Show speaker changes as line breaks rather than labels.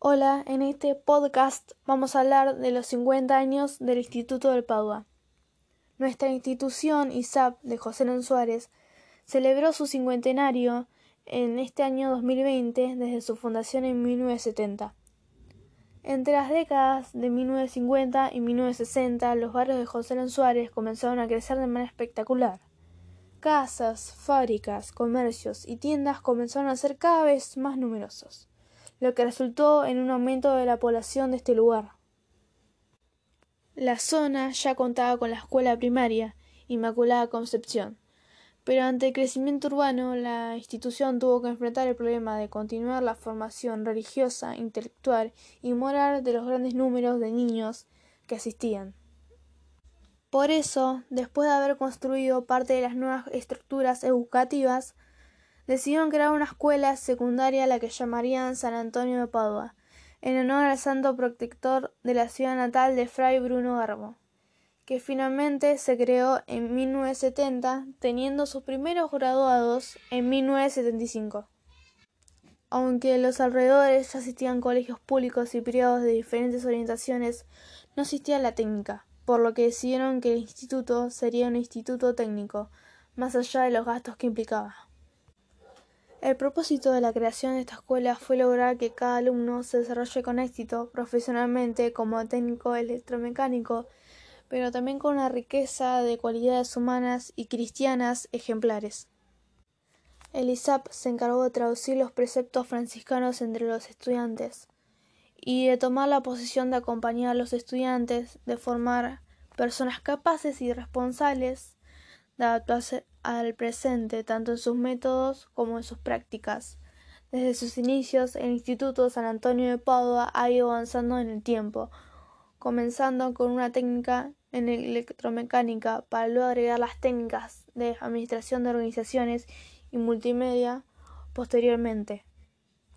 Hola, en este podcast vamos a hablar de los 50 años del Instituto del Padua. Nuestra institución, ISAP, de José León Suárez, celebró su cincuentenario en este año 2020 desde su fundación en 1970. Entre las décadas de 1950 y 1960, los barrios de José León Suárez comenzaron a crecer de manera espectacular. Casas, fábricas, comercios y tiendas comenzaron a ser cada vez más numerosos lo que resultó en un aumento de la población de este lugar. La zona ya contaba con la escuela primaria Inmaculada Concepción, pero ante el crecimiento urbano la institución tuvo que enfrentar el problema de continuar la formación religiosa, intelectual y moral de los grandes números de niños que asistían. Por eso, después de haber construido parte de las nuevas estructuras educativas, decidieron crear una escuela secundaria a la que llamarían San Antonio de Padua, en honor al santo protector de la ciudad natal de Fray Bruno Garbo, que finalmente se creó en 1970, teniendo sus primeros graduados en 1975. Aunque en los alrededores ya existían colegios públicos y privados de diferentes orientaciones, no existía la técnica, por lo que decidieron que el instituto sería un instituto técnico, más allá de los gastos que implicaba. El propósito de la creación de esta escuela fue lograr que cada alumno se desarrolle con éxito profesionalmente como técnico electromecánico, pero también con una riqueza de cualidades humanas y cristianas ejemplares. El ISAP se encargó de traducir los preceptos franciscanos entre los estudiantes y de tomar la posición de acompañar a los estudiantes, de formar personas capaces y responsables de adaptarse al presente, tanto en sus métodos como en sus prácticas. Desde sus inicios, el Instituto San Antonio de Padua ha ido avanzando en el tiempo, comenzando con una técnica en electromecánica para luego agregar las técnicas de administración de organizaciones y multimedia posteriormente.